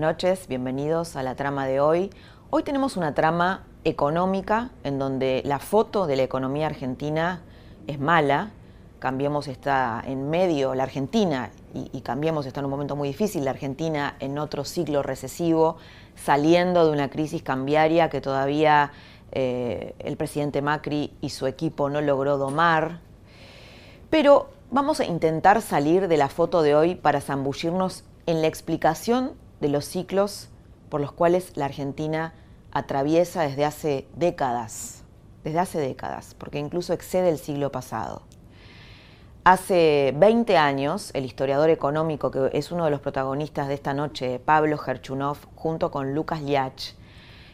Noches, bienvenidos a la trama de hoy. Hoy tenemos una trama económica en donde la foto de la economía argentina es mala. Cambiemos está en medio, la Argentina, y, y Cambiemos está en un momento muy difícil, la Argentina en otro ciclo recesivo, saliendo de una crisis cambiaria que todavía eh, el presidente Macri y su equipo no logró domar. Pero vamos a intentar salir de la foto de hoy para zambullirnos en la explicación de los ciclos por los cuales la Argentina atraviesa desde hace décadas, desde hace décadas, porque incluso excede el siglo pasado. Hace 20 años, el historiador económico, que es uno de los protagonistas de esta noche, Pablo Gerchunov, junto con Lucas Liach,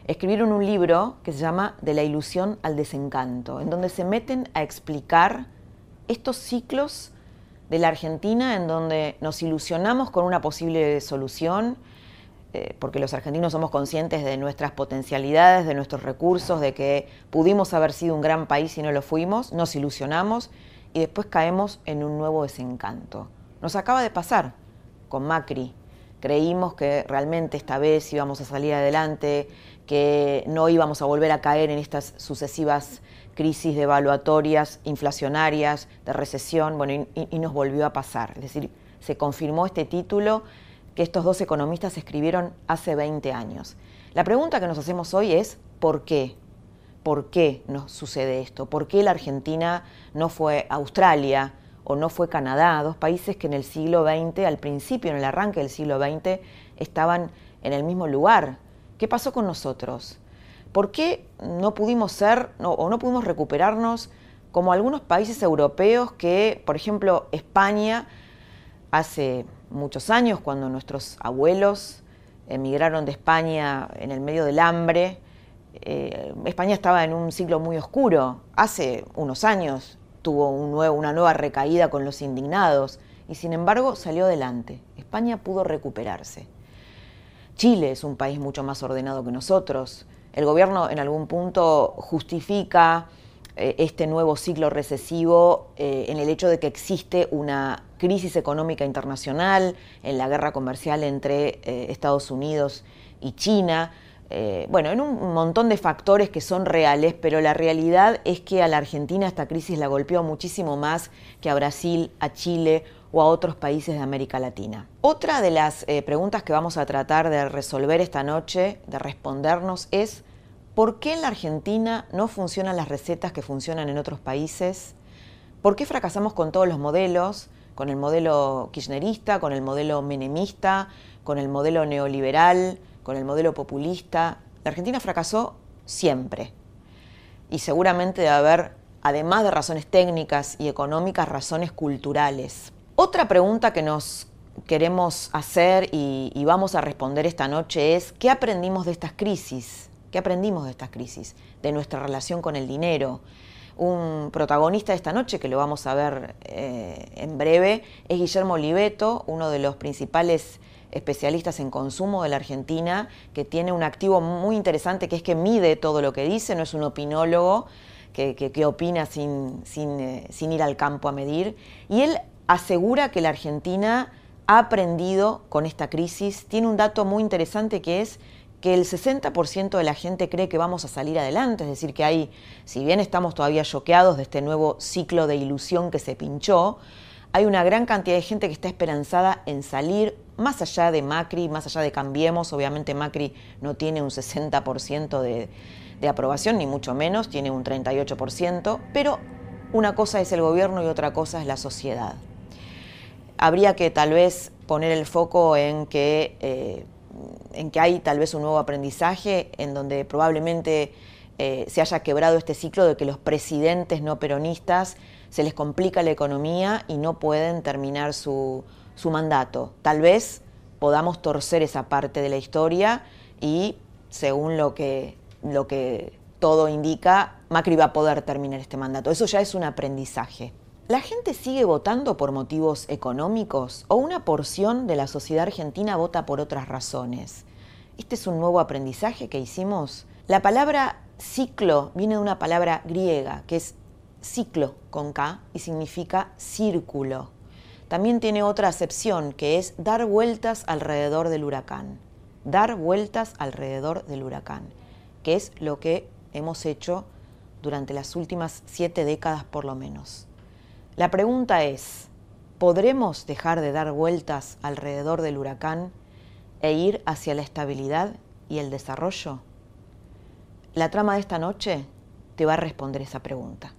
escribieron un libro que se llama De la ilusión al desencanto, en donde se meten a explicar estos ciclos de la Argentina en donde nos ilusionamos con una posible solución eh, porque los argentinos somos conscientes de nuestras potencialidades, de nuestros recursos, de que pudimos haber sido un gran país y no lo fuimos, nos ilusionamos y después caemos en un nuevo desencanto. Nos acaba de pasar con Macri. Creímos que realmente esta vez íbamos a salir adelante, que no íbamos a volver a caer en estas sucesivas crisis devaluatorias, inflacionarias, de recesión, bueno, y, y nos volvió a pasar. Es decir, se confirmó este título que estos dos economistas escribieron hace 20 años. La pregunta que nos hacemos hoy es ¿por qué? ¿Por qué nos sucede esto? ¿Por qué la Argentina no fue Australia o no fue Canadá? Dos países que en el siglo XX, al principio, en el arranque del siglo XX, estaban en el mismo lugar. ¿Qué pasó con nosotros? ¿Por qué no pudimos ser o no pudimos recuperarnos como algunos países europeos que, por ejemplo, España, hace muchos años, cuando nuestros abuelos emigraron de España en el medio del hambre. Eh, España estaba en un siglo muy oscuro. Hace unos años tuvo una nueva recaída con los indignados y sin embargo salió adelante. España pudo recuperarse. Chile es un país mucho más ordenado que nosotros. El gobierno en algún punto justifica eh, este nuevo ciclo recesivo eh, en el hecho de que existe una crisis económica internacional, en la guerra comercial entre eh, Estados Unidos y China, bueno, en un montón de factores que son reales, pero la realidad es que a la Argentina esta crisis la golpeó muchísimo más que a Brasil, a Chile o a otros países de América Latina. Otra de las preguntas que vamos a tratar de resolver esta noche, de respondernos, es ¿Por qué en la Argentina no funcionan las recetas que funcionan en otros países? ¿Por qué fracasamos con todos los modelos? Con el modelo kirchnerista, con el modelo menemista, con el modelo neoliberal, con el modelo populista. La Argentina fracasó siempre. Y seguramente debe haber, además de razones técnicas y económicas, razones culturales. Otra pregunta que nos queremos hacer y, y vamos a responder esta noche es, ¿qué aprendimos de estas crisis? ¿Qué aprendimos de estas crisis? De nuestra relación con el dinero. Un protagonista de esta noche, que lo vamos a ver eh, en breve, es Guillermo Oliveto, uno de los principales especialistas en consumo de la Argentina, que tiene un activo muy interesante que es que mide todo lo que dice, no es un opinólogo que, opina sin, eh, sin ir al campo a medir. Y él asegura que la Argentina ha aprendido con esta crisis. Tiene un dato muy interesante que es que el 60% de la gente cree que vamos a salir adelante, es decir, que hay, si bien estamos todavía choqueados de este nuevo ciclo de ilusión que se pinchó, hay una gran cantidad de gente que está esperanzada en salir más allá de Macri, más allá de Cambiemos, obviamente Macri no tiene un 60% de, de aprobación, ni mucho menos, tiene un 38%, pero una cosa es el gobierno y otra cosa es la sociedad. Habría que tal vez poner el foco en que... Eh, en que hay tal vez un nuevo aprendizaje, en donde probablemente eh, se haya quebrado este ciclo de que los presidentes no peronistas se les complica la economía y no pueden terminar su, su mandato. Tal vez podamos torcer esa parte de la historia y, según lo que, lo que todo indica, Macri va a poder terminar este mandato. Eso ya es un aprendizaje. ¿La gente sigue votando por motivos económicos o una porción de la sociedad argentina vota por otras razones? Este es un nuevo aprendizaje que hicimos. La palabra ciclo viene de una palabra griega que es ciclo con K y significa círculo. También tiene otra acepción que es dar vueltas alrededor del huracán. Dar vueltas alrededor del huracán, que es lo que hemos hecho durante las últimas siete décadas por lo menos. La pregunta es, ¿podremos dejar de dar vueltas alrededor del huracán e ir hacia la estabilidad y el desarrollo? La trama de esta noche te va a responder esa pregunta.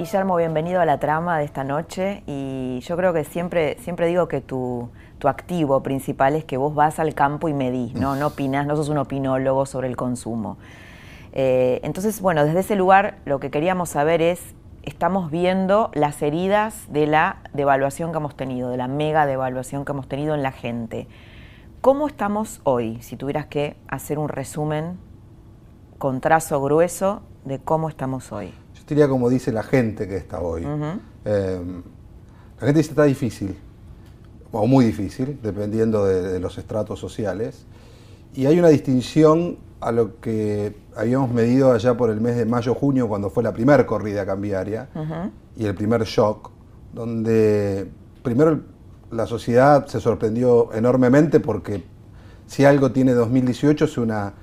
Guillermo, bienvenido a la trama de esta noche y yo creo que siempre, siempre digo que tu, activo principal es que vos vas al campo y medís, ¿no? No opinas, no sos un opinólogo sobre el consumo. Eh, entonces, bueno, desde ese lugar lo que queríamos saber es, estamos viendo las heridas de la devaluación que hemos tenido, de la mega devaluación que hemos tenido en la gente. ¿Cómo estamos hoy? Si tuvieras que hacer un resumen con trazo grueso de cómo estamos hoy diría como dice la gente que está hoy. Eh, la gente dice está difícil, o muy difícil, dependiendo de, los estratos sociales. Y hay una distinción a lo que habíamos medido allá por el mes de mayo-junio, cuando fue la primera corrida cambiaria y el primer shock, donde primero la sociedad se sorprendió enormemente porque si algo tiene 2018 es una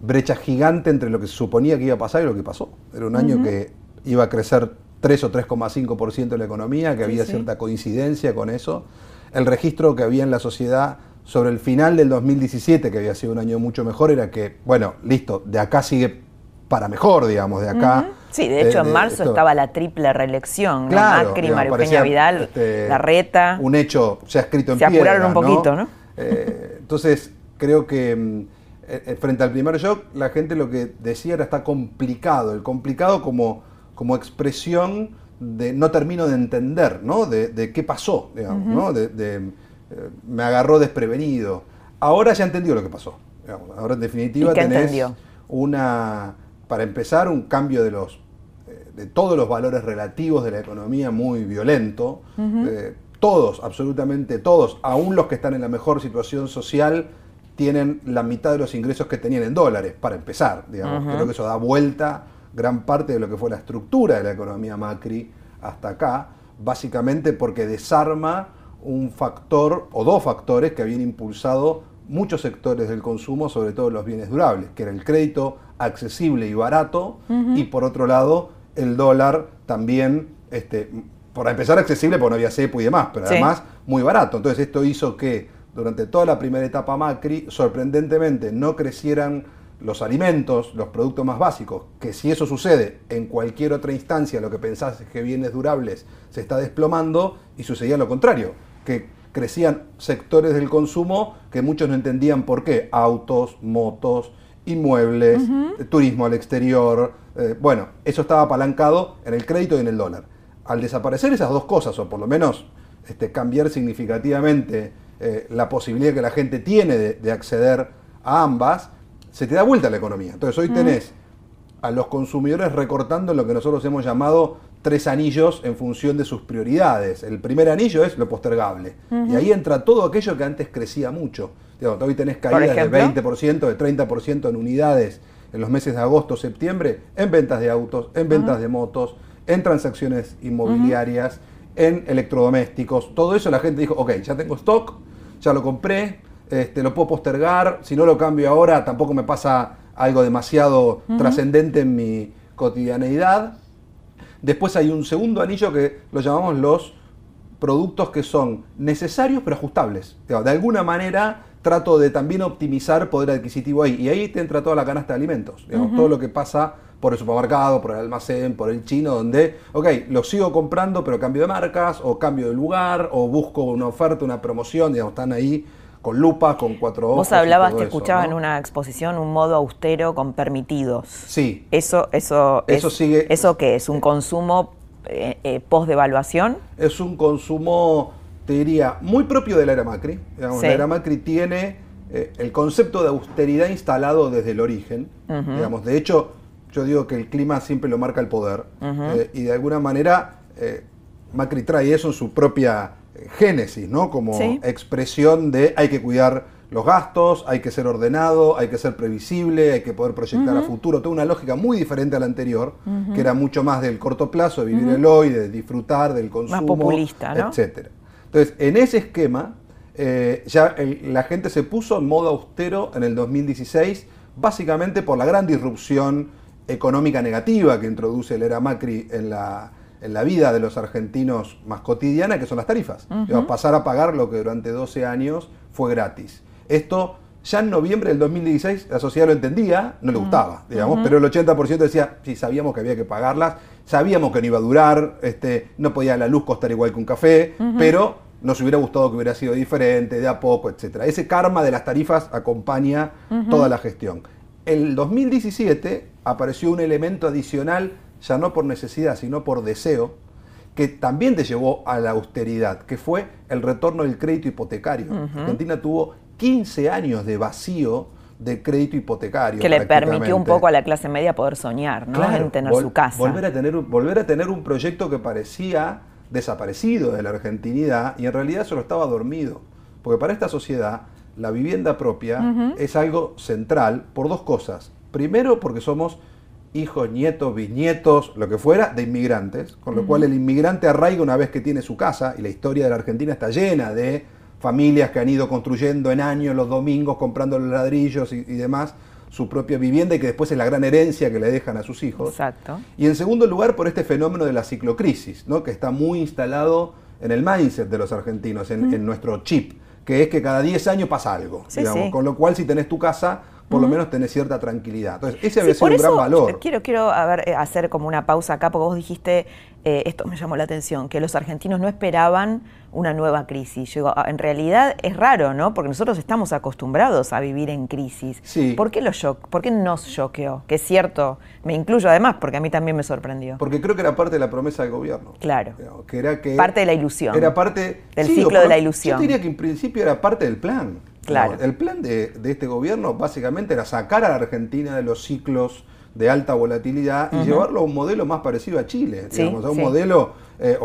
brecha gigante entre lo que se suponía que iba a pasar y lo que pasó. Era un año que iba a crecer 3 o 3,5% de la economía, que había cierta coincidencia con eso. El registro que había en la sociedad sobre el final del 2017, que había sido un año mucho mejor, era que, bueno, listo, de acá sigue para mejor, digamos, de acá. Sí, de hecho en marzo estaba la triple reelección, claro, Macri, Mario Peña Vidal, este, Larreta. Un hecho se ha escrito en Se apuraron un poquito, ¿no? Eh, entonces, creo que mm, eh, eh, frente al primer shock, la gente lo que decía era está complicado, el complicado como como expresión de no termino de entender, ¿no? De, qué pasó, digamos, ¿no? De, eh, me agarró desprevenido. Ahora ya entendió lo que pasó. Ahora en definitiva tenés una, para empezar, un cambio de los eh, de todos los valores relativos de la economía muy violento. Eh, todos, absolutamente todos, aún los que están en la mejor situación social, tienen la mitad de los ingresos que tenían en dólares, para empezar. Digamos. Creo que eso da vuelta gran parte de lo que fue la estructura de la economía Macri hasta acá, básicamente porque desarma un factor o dos factores que habían impulsado muchos sectores del consumo, sobre todo los bienes durables, que era el crédito accesible y barato, y por otro lado el dólar también, este, por empezar accesible porque no había cepo y demás, pero además muy barato. Entonces esto hizo que durante toda la primera etapa Macri, sorprendentemente, no crecieran los alimentos, los productos más básicos, que si eso sucede en cualquier otra instancia, lo que pensás es que bienes durables se está desplomando y sucedía lo contrario, que crecían sectores del consumo que muchos no entendían por qué, autos, motos, inmuebles, turismo al exterior, eh, bueno, eso estaba apalancado en el crédito y en el dólar. Al desaparecer esas dos cosas, o por lo menos este, cambiar significativamente eh, la posibilidad que la gente tiene de acceder a ambas, se te da vuelta la economía. Entonces hoy tenés a los consumidores recortando lo que nosotros hemos llamado tres anillos en función de sus prioridades. El primer anillo es lo postergable. Y ahí entra todo aquello que antes crecía mucho. hoy tenés caídas de 20%, de 30% en unidades en los meses de agosto, septiembre, en ventas de autos, en ventas de motos, en transacciones inmobiliarias, en electrodomésticos. Todo eso la gente dijo, ok, ya tengo stock, ya lo compré, este, lo puedo postergar, si no lo cambio ahora tampoco me pasa algo demasiado trascendente en mi cotidianeidad. Después hay un segundo anillo que lo llamamos los productos que son necesarios pero ajustables. De alguna manera trato de también optimizar poder adquisitivo ahí. Y ahí te entra toda la canasta de alimentos, digamos, todo lo que pasa por el supermercado, por el almacén, por el chino, donde, ok, lo sigo comprando, pero cambio de marcas, o cambio de lugar, o busco una oferta, una promoción, digamos, están ahí con lupa, con cuatro ojos. Vos hablabas, te escuchaba en una exposición, un modo austero con permitidos. Sí. Eso, eso, eso sigue. ¿Eso qué es? ¿Un consumo eh, eh, post-devaluación? Es un consumo, te diría, muy propio de la era Macri. La era Macri tiene eh, el concepto de austeridad instalado desde el origen. digamos, de hecho, yo digo que el clima siempre lo marca el poder. y de alguna manera, Macri trae eso en su propia génesis, ¿no? Como expresión de hay que cuidar los gastos, hay que ser ordenado, hay que ser previsible, hay que poder proyectar a futuro. Toda una lógica muy diferente a la anterior, que era mucho más del corto plazo, de vivir el hoy, de disfrutar del consumo, más populista, ¿no? etcétera. Entonces, en ese esquema, eh, ya la gente se puso en modo austero en el 2016, básicamente por la gran disrupción económica negativa que introduce el era Macri en la en la vida de los argentinos más cotidiana, que son las tarifas. pasar a pagar lo que durante 12 años fue gratis. Esto ya en noviembre del 2016 la sociedad lo entendía, no le gustaba, digamos, pero el 80% decía, sí, sabíamos que había que pagarlas, sabíamos que no iba a durar, este, no podía la luz costar igual que un café, pero nos hubiera gustado que hubiera sido diferente, de a poco, etc. Ese karma de las tarifas acompaña toda la gestión. En el 2017 apareció un elemento adicional ya no por necesidad, sino por deseo, que también te llevó a la austeridad, que fue el retorno del crédito hipotecario. Argentina tuvo 15 años de vacío de crédito hipotecario. Que le permitió un poco a la clase media poder soñar, ¿no? en tener su casa. Volver a tener, volver a tener un proyecto que parecía desaparecido de la argentinidad y en realidad solo estaba dormido. Porque para esta sociedad la vivienda propia es algo central por dos cosas. Primero porque somos hijos, nietos, bisnietos, lo que fuera, de inmigrantes, con lo cual el inmigrante arraiga una vez que tiene su casa, y la historia de la Argentina está llena de familias que han ido construyendo en años los domingos, comprando los ladrillos y, demás, su propia vivienda y que después es la gran herencia que le dejan a sus hijos. Exacto. Y en segundo lugar, por este fenómeno de la ciclocrisis, ¿no? que está muy instalado en el mindset de los argentinos, en, nuestro chip, que es que cada 10 años pasa algo. digamos. Con lo cual, si tenés tu casa, por lo menos tenés cierta tranquilidad. Entonces, ese había sido un gran valor. Quiero, quiero eh, hacer como una pausa acá, porque vos dijiste, eh, esto me llamó la atención, que los argentinos no esperaban una nueva crisis. Yo digo, ah, en realidad es raro, ¿no? Porque nosotros estamos acostumbrados a vivir en crisis. Sí. ¿Por qué, lo ¿Por qué nos choqueó? Que es cierto, me incluyo además, porque a mí también me sorprendió. Porque creo que era parte de la promesa del gobierno. Claro. Que era que parte de la ilusión. Era parte del ciclo de la ilusión. Yo diría que en principio era parte del plan. Claro. el plan de, este gobierno básicamente era sacar a la Argentina de los ciclos de alta volatilidad y llevarlo a un modelo más parecido a Chile, digamos, a un modelo, eh,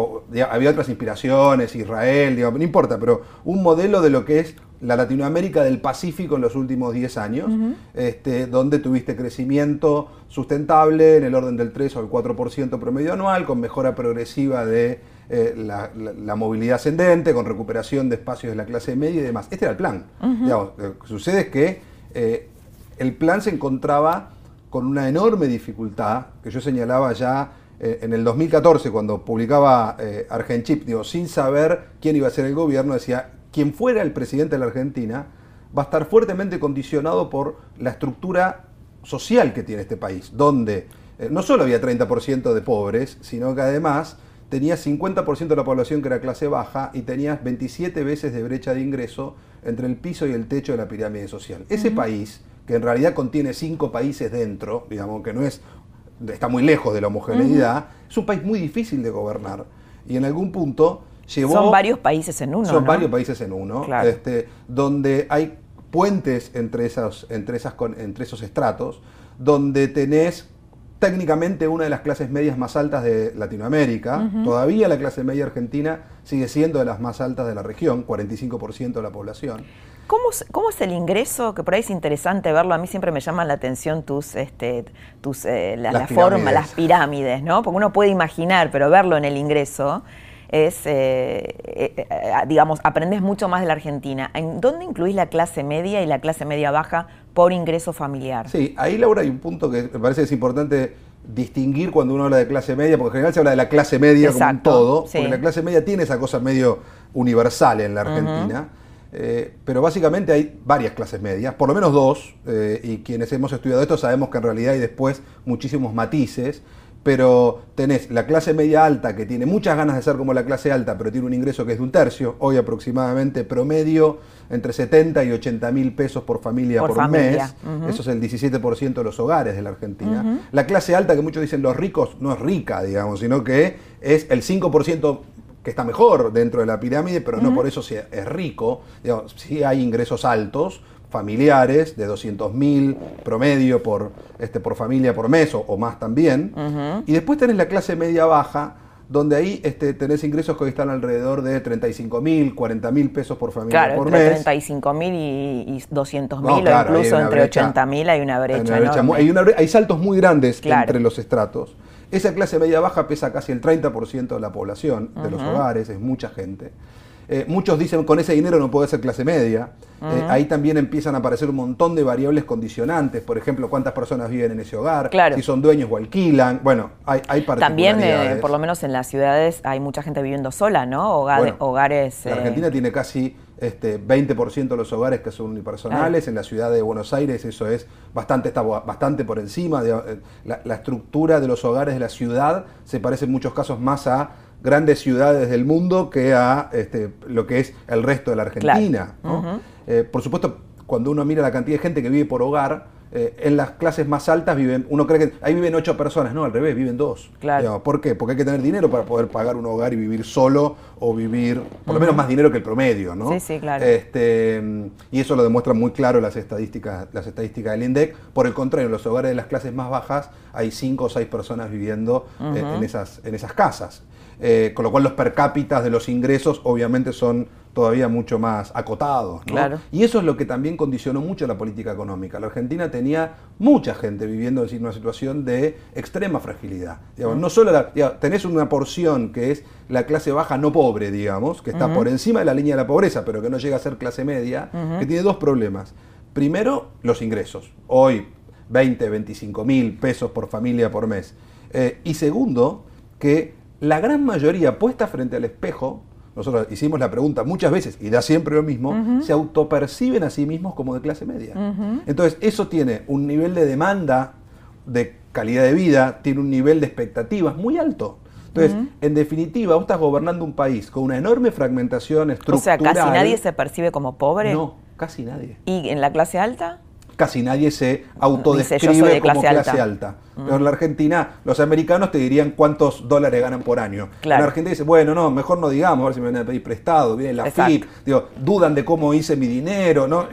había otras inspiraciones, Israel, digamos, no importa, pero un modelo de lo que es la Latinoamérica del Pacífico en los últimos 10 años, este, donde tuviste crecimiento sustentable en el orden del 3 o el 4% promedio anual, con mejora progresiva de eh, la, movilidad ascendente, con recuperación de espacios de la clase media y demás. Este era el plan. lo que sucede es que eh, el plan se encontraba con una enorme dificultad que yo señalaba ya eh, en el 2014 cuando publicaba Argenchip, digo, sin saber quién iba a ser el gobierno, decía, quien fuera el presidente de la Argentina va a estar fuertemente condicionado por la estructura social que tiene este país, donde no solo había 30% de pobres, sino que además tenías 50% de la población que era clase baja y tenías 27 veces de brecha de ingreso entre el piso y el techo de la pirámide social. Ese país, que en realidad contiene cinco países dentro, digamos que no es, está muy lejos de la homogeneidad, es un país muy difícil de gobernar. Y en algún punto llevó... Son varios países en uno. Son varios países en uno, este, donde hay puentes entre, esas, entre, esas, entre esos estratos, donde tenés técnicamente una de las clases medias más altas de Latinoamérica. Todavía la clase media argentina sigue siendo de las más altas de la región, 45% de la población. ¿Cómo, ¿Cómo, es el ingreso? Que por ahí es interesante verlo. A mí siempre me llaman la atención tus, este, tus eh, la, las forma, las pirámides, ¿no? Porque uno puede imaginar, pero verlo en el ingreso es, eh, eh, digamos, aprendes mucho más de la Argentina. ¿En dónde incluís la clase media y la clase media baja por ingreso familiar. Sí, ahí Laura hay un punto que me parece que es importante distinguir cuando uno habla de clase media, porque en general se habla de la clase media como un todo, porque la clase media tiene esa cosa medio universal en la Argentina, Eh, pero básicamente hay varias clases medias, por lo menos dos, eh, y quienes hemos estudiado esto sabemos que en realidad hay después muchísimos matices, pero tenés la clase media alta que tiene muchas ganas de ser como la clase alta, pero tiene un ingreso que es de un tercio, hoy aproximadamente promedio entre 70 y 80 mil pesos por familia por, mes, eso es el 17% de los hogares de la Argentina. La clase alta que muchos dicen los ricos no es rica, digamos, sino que es el 5% que está mejor dentro de la pirámide, pero no por eso es rico. Digamos, sí hay ingresos altos, familiares, de 200 mil promedio por, este, por familia por mes o, más también. Y después tenés la clase media baja, donde ahí este, tenés ingresos que hoy están alrededor de 35 mil, 40 mil pesos por familia por mes. 35 mil y, 200 mil, o incluso entre 80 mil hay una brecha. Hay, hay, saltos muy grandes entre los estratos. Esa clase media baja pesa casi el 30% de la población, de los hogares, es mucha gente. Eh, muchos dicen con ese dinero no puede ser clase media. Eh, ahí también empiezan a aparecer un montón de variables condicionantes. Por ejemplo, cuántas personas viven en ese hogar, si son dueños o alquilan. Bueno, hay, hay También, eh, por lo menos en las ciudades, hay mucha gente viviendo sola, ¿no? hogares. La Argentina tiene casi este, 20% de los hogares que son unipersonales. En la ciudad de Buenos Aires eso es bastante, está bastante por encima. De, la, la estructura de los hogares de la ciudad se parece en muchos casos más a grandes ciudades del mundo que a este, lo que es el resto de la Argentina. Eh, por supuesto, cuando uno mira la cantidad de gente que vive por hogar, eh, en las clases más altas viven, uno cree que ahí viven ocho personas, no, al revés, viven dos. Claro. ¿Por qué? Porque hay que tener dinero para poder pagar un hogar y vivir solo o vivir, por lo menos más dinero que el promedio, ¿no? Sí, sí, claro. Este, y eso lo demuestran muy claro las estadísticas, las estadísticas del INDEC. Por el contrario, en los hogares de las clases más bajas hay cinco o seis personas viviendo eh, en, esas, en esas casas. Eh, con lo cual los per cápita de los ingresos obviamente son todavía mucho más acotados. Y eso es lo que también condicionó mucho la política económica. La Argentina tenía mucha gente viviendo en una situación de extrema fragilidad. No solo tenés una porción que es la clase baja no pobre, digamos, que está por encima de la línea de la pobreza, pero que no llega a ser clase media, que tiene dos problemas. Primero, los ingresos. Hoy, 20, 25 mil pesos por familia por mes. Eh, y segundo, que la gran mayoría puesta frente al espejo, nosotros hicimos la pregunta muchas veces y da siempre lo mismo, se autoperciben a sí mismos como de clase media. Entonces, eso tiene un nivel de demanda de calidad de vida, tiene un nivel de expectativas muy alto. Entonces, en definitiva, vos estás gobernando un país con una enorme fragmentación estructural. O sea, casi nadie se percibe como pobre. No, casi nadie. ¿Y en la clase alta? Casi nadie se autodescribe como clase alta. Pero en la Argentina, los americanos te dirían cuántos dólares ganan por año. En la Argentina dice, bueno, no, mejor no digamos, a ver si me van a pedir prestado, viene la FIP, digo, dudan de cómo hice mi dinero. ¿no?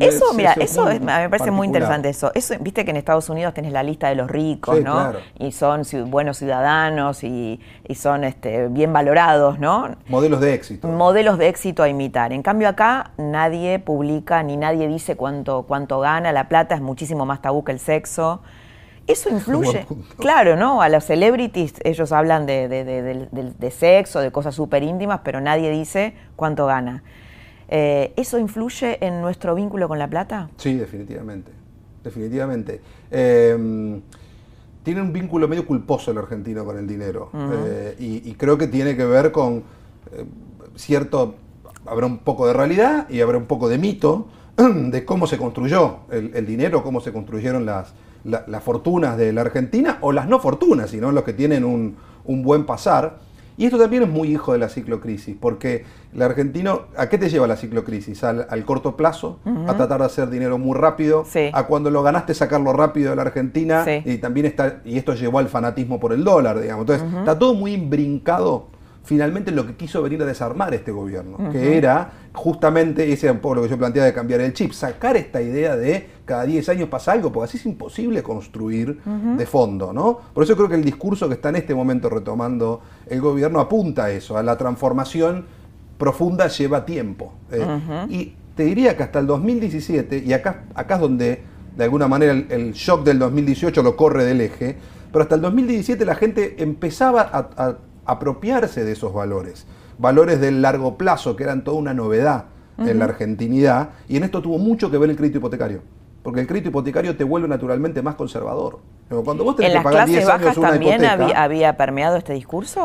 Eso, mira, eso me parece muy interesante eso. eso. Viste que en Estados Unidos tenés la lista de los ricos, ¿no? Y son buenos ciudadanos y, son este, bien valorados, ¿no? Modelos de éxito. Modelos de éxito a imitar. En cambio acá nadie publica ni nadie dice cuánto, cuánto gana. La plata es muchísimo más tabú que el sexo. Eso influye, claro, ¿no? A los celebrities ellos hablan de, sexo, de cosas súper íntimas, pero nadie dice cuánto gana. Eh, ¿Eso influye en nuestro vínculo con la plata? Sí, definitivamente, definitivamente. Em, tiene un vínculo medio culposo el argentino con el dinero eh, y, creo que tiene que ver con eh, cierto, habrá un poco de realidad y habrá un poco de mito de cómo se construyó el dinero, cómo se construyeron las las fortunas de la Argentina o las no fortunas, sino los que tienen un, buen pasar. Y esto también es muy hijo de la ciclocrisis, porque el argentino, ¿a qué te lleva la ciclocrisis? Al, corto plazo, a tratar de hacer dinero muy rápido, a cuando lo ganaste sacarlo rápido de la Argentina, y también está, y esto llevó al fanatismo por el dólar, digamos. Entonces, está todo muy imbrincado finalmente lo que quiso venir a desarmar este gobierno, que era justamente, ese era un poco lo que yo planteaba de cambiar el chip, sacar esta idea de cada 10 años pasa algo, porque así es imposible construir de fondo, ¿no? Por eso creo que el discurso que está en este momento retomando el gobierno apunta a eso, a la transformación profunda lleva tiempo. Eh, y te diría que hasta el 2017, y acá, acá es donde de alguna manera el, shock del 2018 lo corre del eje, pero hasta el 2017 la gente empezaba a apropiarse de esos valores, valores del largo plazo, que eran toda una novedad en la argentinidad, y en esto tuvo mucho que ver el crédito hipotecario. Porque el crédito hipotecario te vuelve naturalmente más conservador. Cuando vos tenés ¿En que pagar 10 años una también había, permeado este discurso?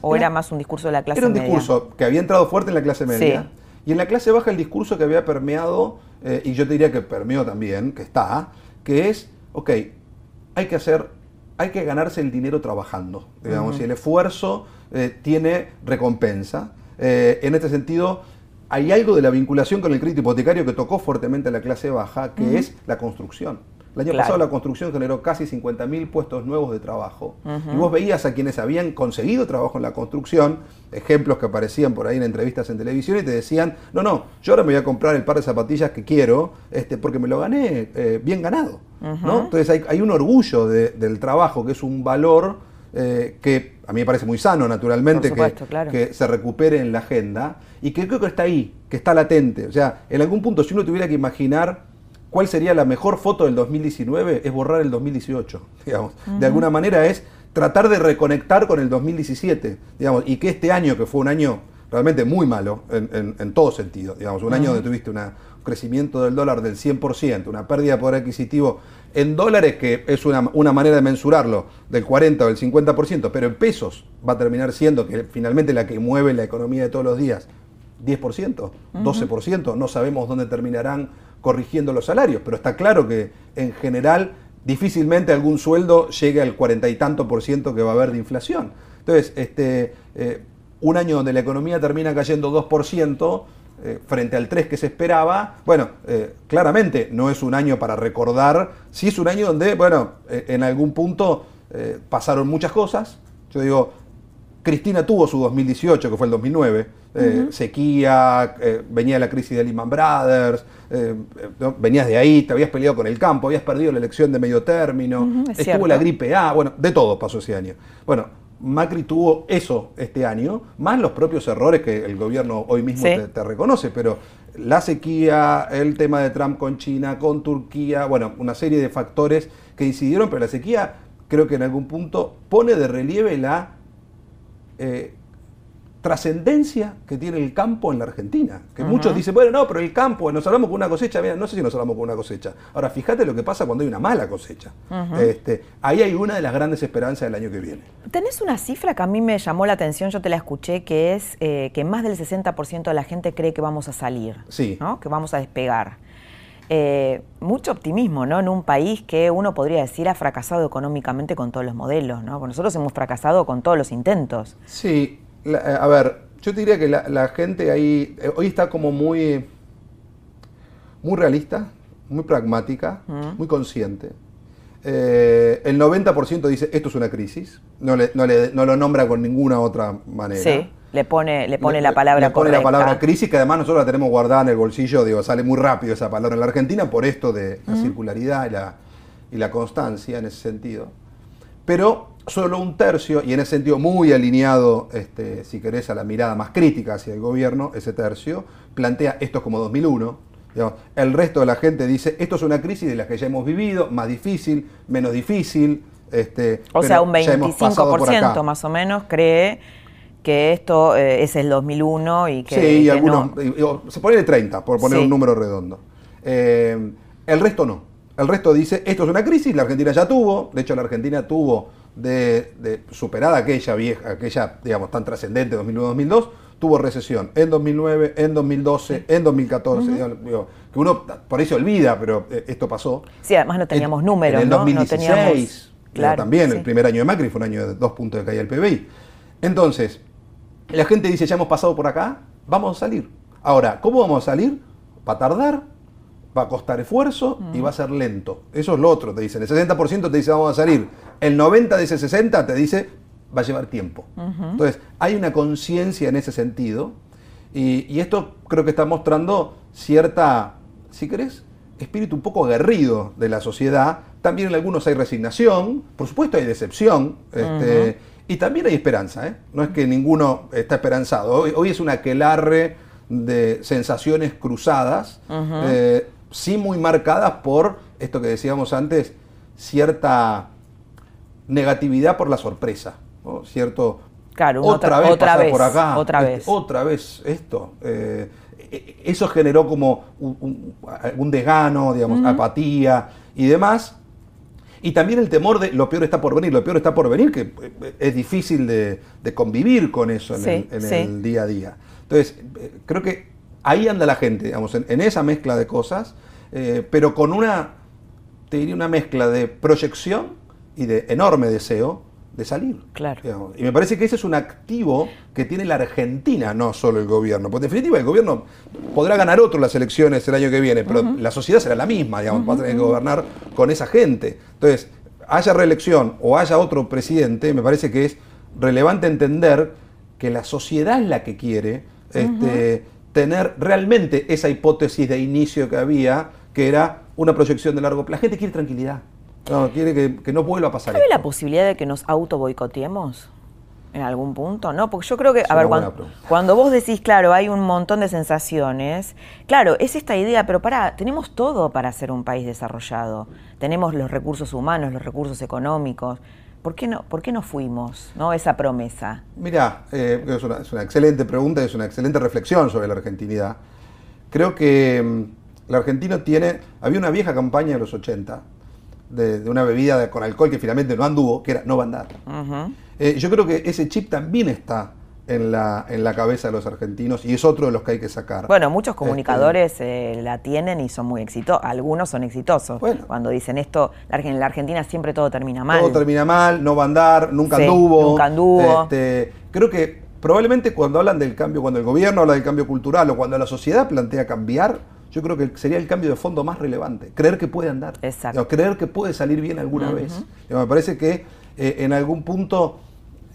O, era más un discurso de la clase media? Era un discurso que había entrado fuerte en la clase media Y en la clase baja el discurso que había permeado, eh, y yo te diría que permeó también, que está, que es, ok, hay que hacer, hay que ganarse el dinero trabajando, digamos, y el esfuerzo eh, tiene recompensa. Eh, en este sentido, hay algo de la vinculación con el crédito hipotecario que tocó fuertemente a la clase baja, que es la construcción. El año pasado la construcción generó casi 50.000 puestos nuevos de trabajo. Y vos veías a quienes habían conseguido trabajo en la construcción, ejemplos que aparecían por ahí en entrevistas en televisión y te decían, no, no, yo ahora me voy a comprar el par de zapatillas que quiero este, porque me lo gané eh, bien ganado. ¿no? Entonces hay, un orgullo del trabajo que es un valor eh, que a mí me parece muy sano, naturalmente, que, que, se recupere en la agenda y que creo que está ahí, que está latente. O sea, en algún punto, si uno tuviera que imaginar cuál sería la mejor foto del 2019, es borrar el 2018, digamos. De alguna manera es tratar de reconectar con el 2017, digamos, y que este año, que fue un año realmente muy malo en, en, todo sentido, digamos, un año donde tuviste un crecimiento del dólar del 100%, una pérdida de poder adquisitivo en dólares, que es una, una, manera de mensurarlo, del 40 o del 50%, pero en pesos va a terminar siendo que finalmente la que mueve la economía de todos los días, 10%, 12%, no sabemos dónde terminarán corrigiendo los salarios, pero está claro que en general difícilmente algún sueldo llegue al cuarenta y tanto por ciento que va a haber de inflación. Entonces, este, eh, un año donde la economía termina cayendo 2%, eh, frente al 3 que se esperaba, bueno, eh, claramente no es un año para recordar, sí es un año donde, bueno, en algún punto pasaron muchas cosas. Yo digo, Cristina tuvo su 2018, que fue el 2009, eh, sequía, eh, venía la crisis de Lehman Brothers, eh, venías de ahí, te habías peleado con el campo, habías perdido la elección de medio término, estuvo la gripe A, bueno, de todo pasó ese año. Bueno, Macri tuvo eso este año, más los propios errores que el gobierno hoy mismo te, reconoce, pero la sequía, el tema de Trump con China, con Turquía, bueno, una serie de factores que incidieron, pero la sequía creo que en algún punto pone de relieve la eh, trascendencia que tiene el campo en la Argentina. Que muchos dicen, bueno, no, pero el campo, nos hablamos con una cosecha, mira, no sé si nos hablamos con una cosecha. Ahora, fíjate lo que pasa cuando hay una mala cosecha. este, ahí hay una de las grandes esperanzas del año que viene. Tenés una cifra que a mí me llamó la atención, yo te la escuché, que es eh, que más del 60% de la gente cree que vamos a salir, sí. que vamos a despegar. Eh, mucho optimismo, ¿no? En un país que uno podría decir ha fracasado económicamente con todos los modelos, ¿no? Nosotros hemos fracasado con todos los intentos. Sí, eh, a ver, yo te diría que la, gente ahí eh, hoy está como muy, muy realista, muy pragmática, muy consciente. el 90% dice esto es una crisis, no, no, lo nombra con ninguna otra manera. Sí. Le pone, le pone la palabra le pone la palabra crisis, que además nosotros la tenemos guardada en el bolsillo, digo, sale muy rápido esa palabra en la Argentina por esto de la circularidad y la, y la constancia en ese sentido. Pero solo un tercio, y en ese sentido muy alineado, este, si querés, a la mirada más crítica hacia el gobierno, ese tercio, plantea esto como 2001. el resto de la gente dice, esto es una crisis de la que ya hemos vivido, más difícil, menos difícil. Este, o sea, un 25% más o menos cree que esto eh, es el 2001 y que. Sí, y algunos. se pone de 30, por poner un número redondo. Eh, el resto no. El resto dice: esto es una crisis, la Argentina ya tuvo. De hecho, la Argentina tuvo de, superada aquella vieja, aquella, digamos, tan trascendente, 2001-2002, tuvo recesión en 2009, en 2012, en 2014. que uno por ahí se olvida, pero eh, esto pasó. Sí, además no teníamos números. En el 2016, también, el primer año de Macri fue un año de dos puntos de caída del PBI. Entonces, la gente dice, ya hemos pasado por acá, vamos a salir. Ahora, ¿cómo vamos a salir? Va a tardar, va a costar esfuerzo y va a ser lento. Eso es lo otro, te dicen. El 60% te dice, vamos a salir. El 90% de ese 60% te dice, va a llevar tiempo. Entonces, hay una conciencia en ese sentido. Y, esto creo que está mostrando cierta, si querés, espíritu un poco aguerrido de la sociedad. También en algunos hay resignación, por supuesto hay decepción. Este, y también hay esperanza, ¿eh? no es que ninguno está esperanzado. Hoy, es una aquelarre de sensaciones cruzadas, eh, sí muy marcadas por esto que decíamos antes, cierta negatividad por la sorpresa, cierto... Claro, otra, vez otra vez, por acá, otra este, vez. otra vez esto. Eh, e, eso generó como un, desgano, digamos, apatía y demás, y también el temor de lo peor está por venir, lo peor está por venir, que eh, es difícil de, convivir con eso en, el, día a día. Entonces, eh, creo que ahí anda la gente, digamos, en, esa mezcla de cosas, eh, pero con una, te diría, una mezcla de proyección y de enorme deseo de salir. Claro. Y me parece que ese es un activo que tiene la Argentina, no solo el gobierno. Porque en definitiva el gobierno podrá ganar otro las elecciones el año que viene, pero la sociedad será la misma, digamos, va a tener que gobernar con esa gente. Entonces, haya reelección o haya otro presidente, me parece que es relevante entender que la sociedad es la que quiere este, tener realmente esa hipótesis de inicio que había, que era una proyección de largo plazo. La gente quiere tranquilidad. No, quiere que, no vuelva a pasar. ¿Cabe la posibilidad de que nos auto boicoteemos? en algún punto, ¿no? Porque yo creo que, a ver, cuando, vos decís, claro, hay un montón de sensaciones, claro, es esta idea, pero para, tenemos todo para ser un país desarrollado. Tenemos los recursos humanos, los recursos económicos. ¿Por qué no, por qué no fuimos, no? Esa promesa. Mira, eh, es, una, es, una, excelente pregunta y es una excelente reflexión sobre la argentinidad. Creo que mm, el argentino tiene, había una vieja campaña de los 80 de, una bebida con alcohol que finalmente no anduvo, que era no va a andar. Eh, yo creo que ese chip también está en la, en la cabeza de los argentinos y es otro de los que hay que sacar. Bueno, muchos este, comunicadores eh, la tienen y son muy exitosos, algunos son exitosos. Cuando dicen esto, en la Argentina siempre todo termina mal. Todo termina mal, no va a andar, nunca anduvo. Nunca anduvo. Este, creo que probablemente cuando hablan del cambio, cuando el gobierno habla del cambio cultural o cuando la sociedad plantea cambiar, yo creo que sería el cambio de fondo más relevante. Creer que puede andar. Exacto. creer que puede salir bien alguna vez. me parece que eh, en algún punto,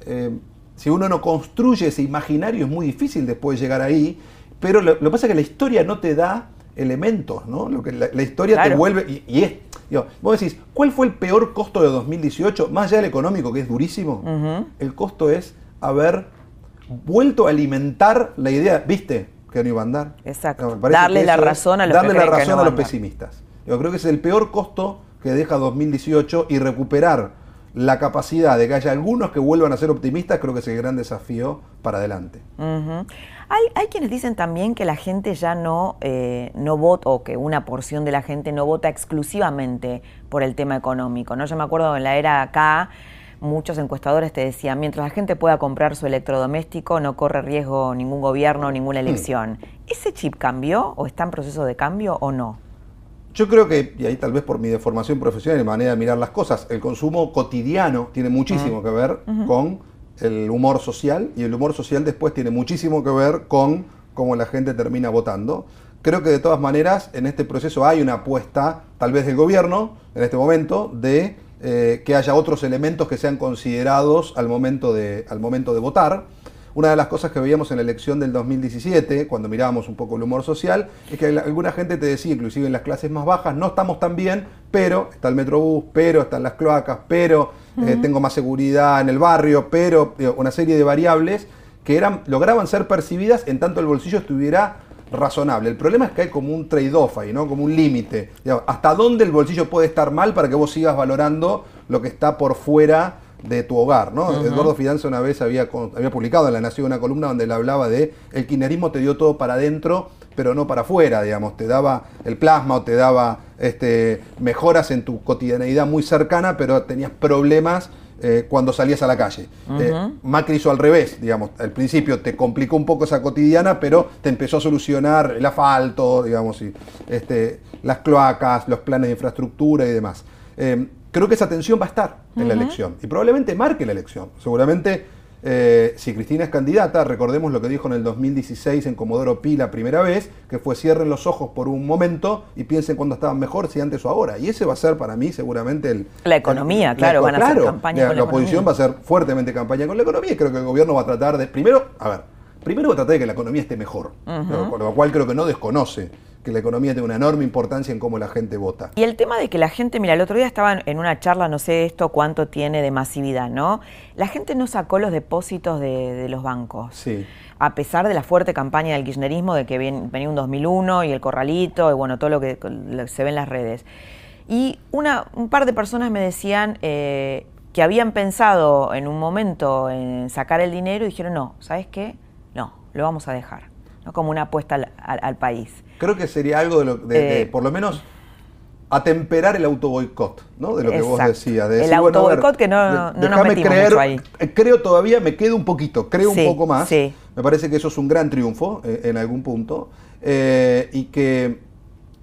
eh, si uno no construye ese imaginario, es muy difícil después llegar ahí. Pero lo, que pasa es que la historia no te da elementos, ¿no? Lo que la, historia te vuelve. Y, es. vos decís, ¿cuál fue el peor costo de 2018? Más allá del económico, que es durísimo, el costo es haber vuelto a alimentar la idea, ¿viste? Que no iba a andar. Exacto. darle la razón a los Darle la razón a los pesimistas. Yo creo que es el peor costo que deja 2018 y recuperar la capacidad de que haya algunos que vuelvan a ser optimistas, creo que es el gran desafío para adelante. hay, quienes dicen también que la gente ya no, eh, no vota, o que una porción de la gente no vota exclusivamente por el tema económico. ¿no? Yo me acuerdo en la era acá, muchos encuestadores te decían, mientras la gente pueda comprar su electrodoméstico, no corre riesgo ningún gobierno, ninguna hmm. elección. ¿Ese chip cambió o está en proceso de cambio o no? Yo creo que, y ahí tal vez por mi deformación profesional y manera de mirar las cosas, el consumo cotidiano tiene muchísimo hmm. que ver con el humor social y el humor social después tiene muchísimo que ver con cómo la gente termina votando. Creo que de todas maneras en este proceso hay una apuesta, tal vez del gobierno, en este momento, de eh, que haya otros elementos que sean considerados al momento, de, al momento de votar. Una de las cosas que veíamos en la elección del 2017, cuando mirábamos un poco el humor social, es que alguna gente te decía, inclusive en las clases más bajas, no estamos tan bien, pero está el metrobús, pero están las cloacas, pero eh, tengo más seguridad en el barrio, pero una serie de variables que eran, lograban ser percibidas en tanto el bolsillo estuviera razonable. El problema es que hay como un trade-off ahí, ¿no? Como un límite. ¿Hasta dónde el bolsillo puede estar mal para que vos sigas valorando lo que está por fuera de tu hogar, ¿no? Eduardo Fidanza una vez había, había publicado en La Nación una columna donde él hablaba de el kirchnerismo te dio todo para adentro, pero no para afuera, digamos, te daba el plasma o te daba este, mejoras en tu cotidianeidad muy cercana, pero tenías problemas eh, cuando salías a la calle. Eh, Macri hizo al revés, digamos, al principio te complicó un poco esa cotidiana, pero te empezó a solucionar el asfalto, digamos, y, este, las cloacas, los planes de infraestructura y demás. Eh, creo que esa tensión va a estar en la elección y probablemente marque la elección. Seguramente eh, si Cristina es candidata, recordemos lo que dijo en el 2016 en Comodoro Pi la primera vez, que fue cierren los ojos por un momento y piensen cuándo estaban mejor, si antes o ahora. Y ese va a ser para mí seguramente el... La economía, claro, van a hacer campaña con la, la oposición va a hacer fuertemente campaña con la economía y creo que el gobierno va a tratar de... Primero, a ver, primero va a tratar de que la economía esté mejor, con lo cual creo que no desconoce que la economía tiene una enorme importancia en cómo la gente vota. Y el tema de que la gente, mira, el otro día estaba en una charla, no sé esto cuánto tiene de masividad, ¿no? La gente no sacó los depósitos de, los bancos. Sí. A pesar de la fuerte campaña del kirchnerismo, de que venía un 2001 y el corralito, y bueno, todo lo que, se ve en las redes. Y una, un par de personas me decían eh, que habían pensado en un momento en sacar el dinero y dijeron, no, ¿sabes qué? No, lo vamos a dejar. ¿No? Como una apuesta al país creo que sería algo de, lo, de, eh, por lo menos atemperar el autoboicot, ¿no? De lo que vos decías. De el autoboicot que no, no nos metimos creer, mucho ahí. Eh, creo todavía, me quedo un poquito, creo un poco más. Me parece que eso es un gran triunfo eh, en algún punto. eh, y que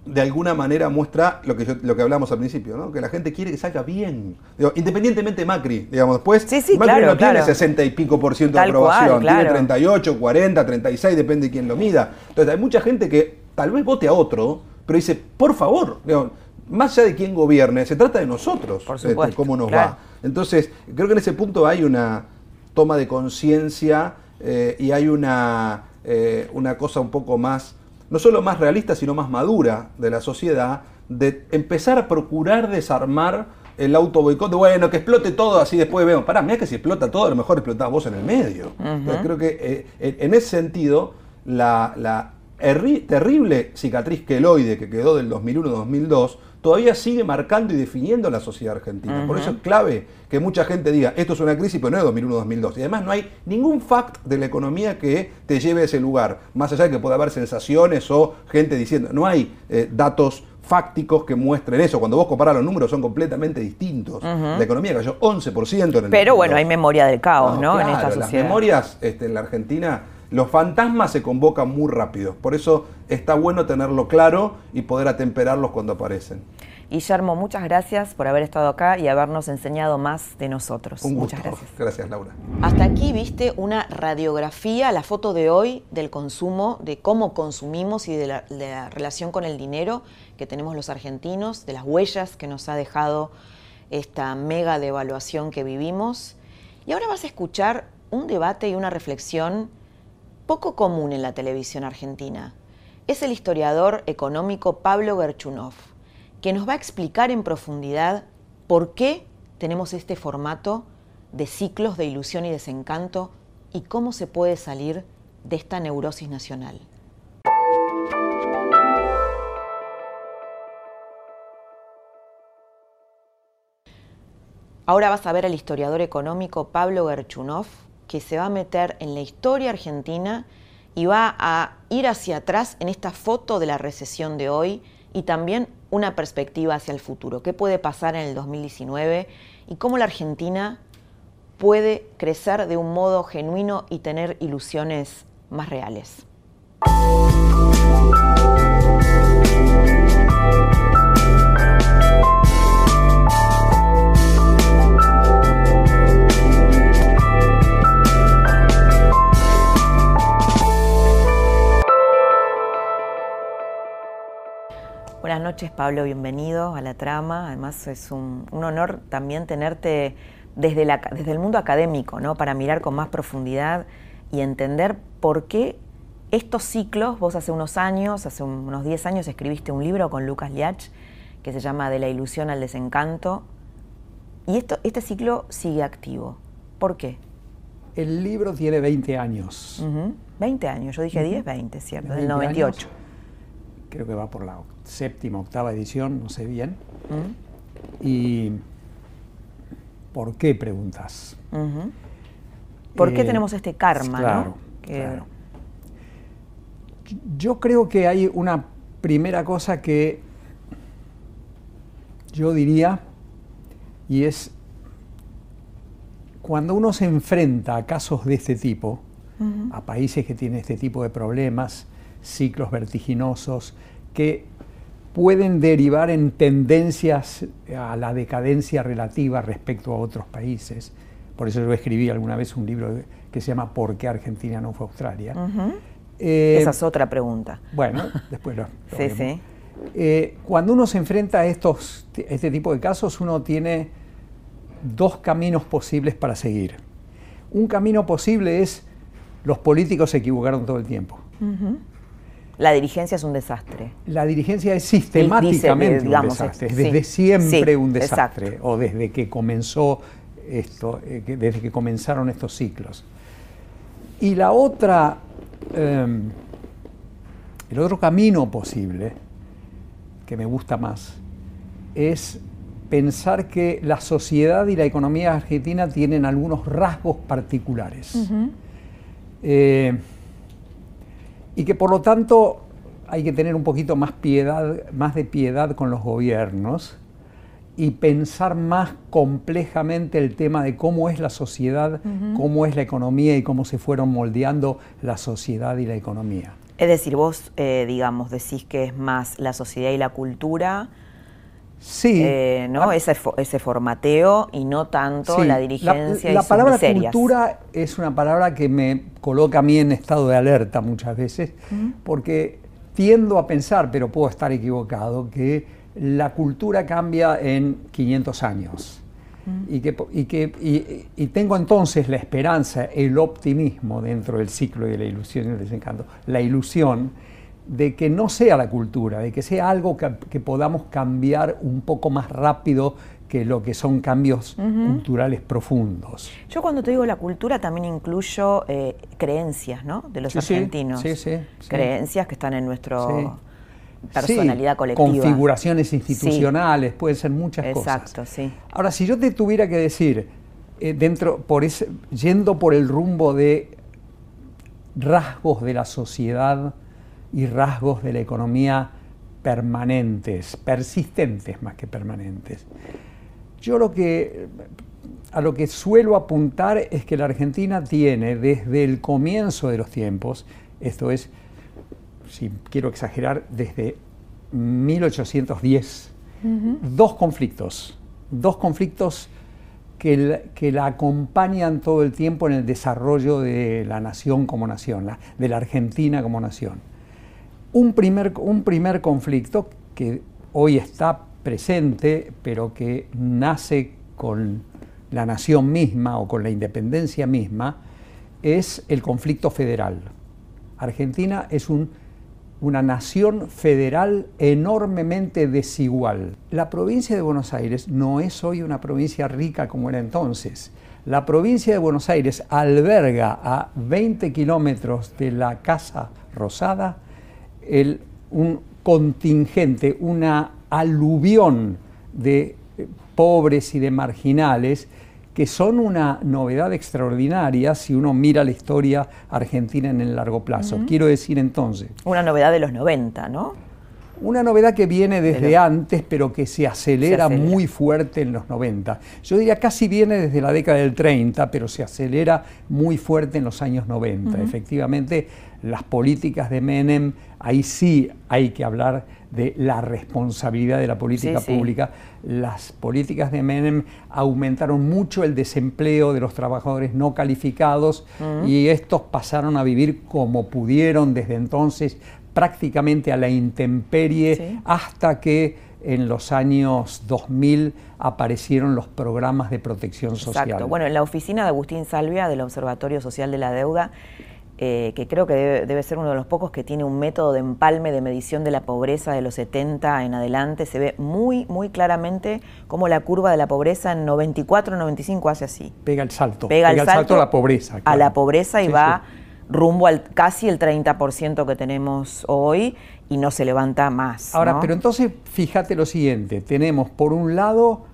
de alguna manera muestra lo que, lo que hablamos al principio, ¿no? que la gente quiere que salga bien. independientemente de Macri, digamos, después Macri no tiene 60 y pico por ciento de aprobación, tiene 38, 40, 36, depende de quién lo mida. Entonces hay mucha gente que tal vez vote a otro, pero dice, por favor, más allá de quién gobierne, se trata de nosotros, por de cómo nos va. Entonces, creo que en ese punto hay una toma de conciencia eh, y hay una, eh, una cosa un poco más no solo más realista, sino más madura de la sociedad, de empezar a procurar desarmar el auto boicot, de bueno, que explote todo, así después vemos, pará, mira que si explota todo, a lo mejor explotás vos en el medio. creo que eh, en ese sentido, la, la terrible cicatriz queloide que quedó del 2001-2002 todavía sigue marcando y definiendo la sociedad argentina. Por eso es clave que mucha gente diga, esto es una crisis, pero no es 2001-2002. Y además no hay ningún fact de la economía que te lleve a ese lugar, más allá de que pueda haber sensaciones o gente diciendo, no hay eh, datos fácticos que muestren eso. Cuando vos comparás los números son completamente distintos. La economía cayó 11% en el Pero bueno, hay memoria del caos, ¿no? en esta sociedad. Las memorias este, en la Argentina los fantasmas se convocan muy rápido, por eso está bueno tenerlo claro y poder atemperarlos cuando aparecen. Guillermo, muchas gracias por haber estado acá y habernos enseñado más de nosotros. muchas gracias. Gracias, Laura. Hasta aquí viste una radiografía, la foto de hoy del consumo, de cómo consumimos y de la, de la relación con el dinero que tenemos los argentinos, de las huellas que nos ha dejado esta mega devaluación que vivimos. Y ahora vas a escuchar un debate y una reflexión poco común en la televisión argentina. Es el historiador económico Pablo Gerchunov, que nos va a explicar en profundidad por qué tenemos este formato de ciclos de ilusión y desencanto y cómo se puede salir de esta neurosis nacional. Ahora vas a ver al historiador económico Pablo Gerchunov que se va a meter en la historia argentina y va a ir hacia atrás en esta foto de la recesión de hoy y también una perspectiva hacia el futuro. ¿Qué puede pasar en el 2019 y cómo la Argentina puede crecer de un modo genuino y tener ilusiones más reales? Buenas noches, Pablo, bienvenido a la trama. Además, es un, honor también tenerte desde, la, desde el mundo académico, ¿no? Para mirar con más profundidad y entender por qué estos ciclos, vos hace unos años, hace unos 10 años, escribiste un libro con Lucas Liach que se llama De la ilusión al desencanto. Y esto, este ciclo sigue activo. ¿Por qué? El libro tiene 20 años. 20 años, yo dije 10, 20, ¿cierto? Del 98. Creo que va por la séptima, octava edición, no sé bien. ¿Y por qué preguntas? ¿Por qué eh, tenemos este karma? Claro, Yo creo que hay una primera cosa que yo diría, y es cuando uno se enfrenta a casos de este tipo, a países que tienen este tipo de problemas, ciclos vertiginosos, que pueden derivar en tendencias a la decadencia relativa respecto a otros países. Por eso yo escribí alguna vez un libro que se llama ¿Por qué Argentina no fue Australia? Eh, Esa es otra pregunta. Bueno, después lo, Sí, sí. Eh, cuando uno se enfrenta a estos, este tipo de casos, uno tiene dos caminos posibles para seguir. Un camino posible es los políticos se equivocaron todo el tiempo. La dirigencia es un desastre. La dirigencia es sistemáticamente un desastre, desde siempre un desastre, o desde que comenzó esto, eh, desde que comenzaron estos ciclos. Y la otra, em, el otro camino posible, que me gusta más, es pensar que la sociedad y la economía argentina tienen algunos rasgos particulares y que por lo tanto hay que tener un poquito más piedad, más de piedad con los gobiernos y pensar más complejamente el tema de cómo es la sociedad, cómo es la economía y cómo se fueron moldeando la sociedad y la economía. Es decir, vos, eh, digamos, decís que es más la sociedad y la cultura. Sí. Eh, ¿no? ese, ese formateo y no tanto la dirigencia. La, la palabra cultura es una palabra que me coloca a mí en estado de alerta muchas veces, porque tiendo a pensar, pero puedo estar equivocado, que la cultura cambia en 500 años. Y, que, y, que, y, tengo entonces la esperanza, el optimismo dentro del ciclo de la ilusión y el desencanto, la ilusión de que no sea la cultura, de que sea algo que, podamos cambiar un poco más rápido que lo que son cambios culturales profundos. Yo cuando te digo la cultura también incluyo eh, creencias ¿no? de los argentinos. Sí, sí, creencias que están en nuestro personalidad colectiva. Configuraciones institucionales, pueden ser muchas cosas. Exacto, sí. Ahora, si yo te tuviera que decir, eh, dentro, por ese, yendo por el rumbo de rasgos de la sociedad y rasgos de la economía permanentes, persistentes más que permanentes. Yo lo que a lo que suelo apuntar es que la Argentina tiene desde el comienzo de los tiempos, esto es si quiero exagerar, desde 1810, dos conflictos, dos conflictos que la, acompañan todo el tiempo en el desarrollo de la nación como nación, de la Argentina como nación. Un primer, un primer conflicto que hoy está presente, pero que nace con la nación misma o con la independencia misma, es el conflicto federal. Argentina es un una nación federal enormemente desigual. La provincia de Buenos Aires no es hoy una provincia rica como era entonces. La provincia de Buenos Aires alberga a 20 kilómetros de la Casa Rosada un contingente, una aluvión de pobres y de marginales que son una novedad extraordinaria si uno mira la historia argentina en el largo plazo. Quiero decir entonces... Una novedad de los 90, ¿no? Una novedad que viene desde antes, pero que se acelera, muy fuerte en los 90. Yo diría casi viene desde la década del 30, pero se acelera muy fuerte en los años 90. Efectivamente, las políticas de Menem, ahí sí hay que hablar de la responsabilidad de la política pública. Las políticas de Menem aumentaron mucho el desempleo de los trabajadores no calificados y estos pasaron a vivir como pudieron desde entonces prácticamente a la intemperie hasta que en los años 2000 aparecieron los programas de protección social. Exacto. Bueno, en la oficina de Agustín Salvia del Observatorio Social de la Deuda eh, que creo que debe, ser uno de los pocos que tiene un método de empalme de medición de la pobreza de los 70 en adelante, se ve muy, muy claramente cómo la curva de la pobreza en 94, 95 hace así. Pega el salto. Pega, el, salto, a la pobreza. A la pobreza y va rumbo al casi el 30% que tenemos hoy y no se levanta más. Ahora, pero entonces fíjate lo siguiente, tenemos por un lado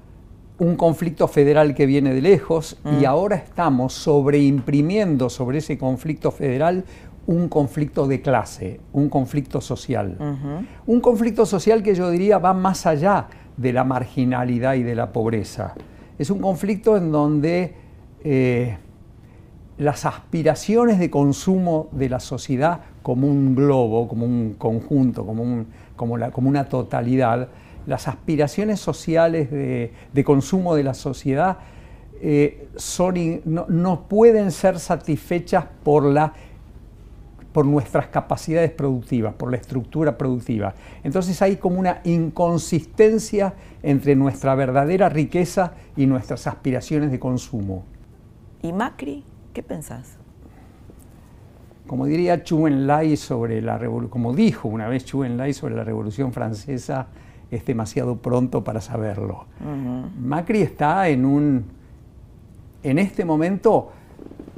un conflicto federal que viene de lejos y mm. ahora estamos sobreimprimiendo sobre ese conflicto federal un conflicto de clase, un conflicto social. Un conflicto social que yo diría va más allá de la marginalidad y de la pobreza. Es un conflicto en donde eh, las aspiraciones de consumo de la sociedad como un globo, como un conjunto, como, como, la, como una totalidad, las aspiraciones sociales de, consumo de la sociedad eh, no, pueden ser satisfechas por, la, por nuestras capacidades productivas, por la estructura productiva. Entonces hay como una inconsistencia entre nuestra verdadera riqueza y nuestras aspiraciones de consumo. ¿Y Macri? ¿Qué pensás? Como diría Chu Enlai sobre la como dijo una vez Chu Enlai sobre la Revolución Francesa, es demasiado pronto para saberlo. Macri está en un, en este momento,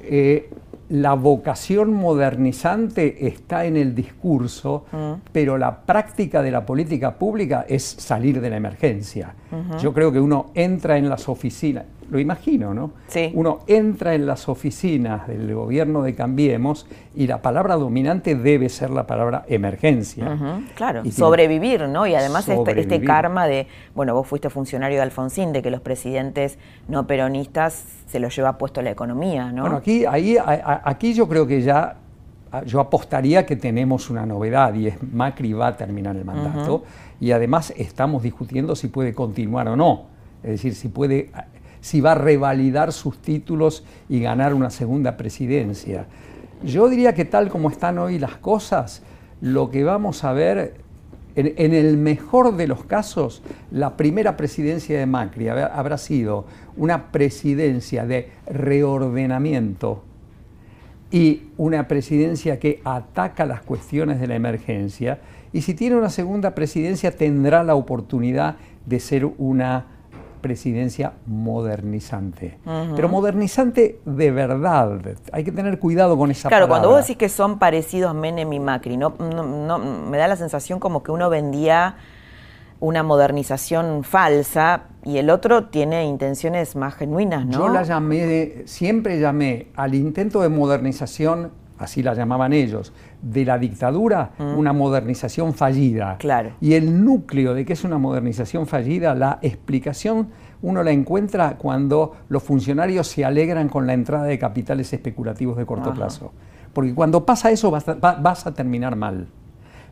eh, la vocación modernizante está en el discurso, pero la práctica de la política pública es salir de la emergencia. Yo creo que uno entra en las oficinas, lo imagino, ¿no? Sí. Uno entra en las oficinas del gobierno de Cambiemos y la palabra dominante debe ser la palabra emergencia. claro, sobrevivir, ¿no? Y además este, este, karma de, bueno, vos fuiste funcionario de Alfonsín, de que los presidentes no peronistas se los lleva puesto la economía, ¿no? Bueno, aquí, ahí, aquí yo creo que ya yo apostaría que tenemos una novedad y es Macri va a terminar el mandato y además estamos discutiendo si puede continuar o no, es decir, si puede si va a revalidar sus títulos y ganar una segunda presidencia. Yo diría que tal como están hoy las cosas, lo que vamos a ver, en, el mejor de los casos, la primera presidencia de Macri habrá sido una presidencia de reordenamiento y una presidencia que ataca las cuestiones de la emergencia. Y si tiene una segunda presidencia tendrá la oportunidad de ser una presidencia modernizante. Pero modernizante de verdad. Hay que tener cuidado con esa claro, cuando vos decís que son parecidos Menem y Macri, no, no, me da la sensación como que uno vendía una modernización falsa y el otro tiene intenciones más genuinas, ¿no? Yo la llamé, siempre llamé al intento de modernización así la llamaban ellos, de la dictadura, mm. una modernización fallida. Claro. Y el núcleo de que es una modernización fallida, la explicación uno la encuentra cuando los funcionarios se alegran con la entrada de capitales especulativos de corto plazo. Porque cuando pasa eso vas a, terminar mal.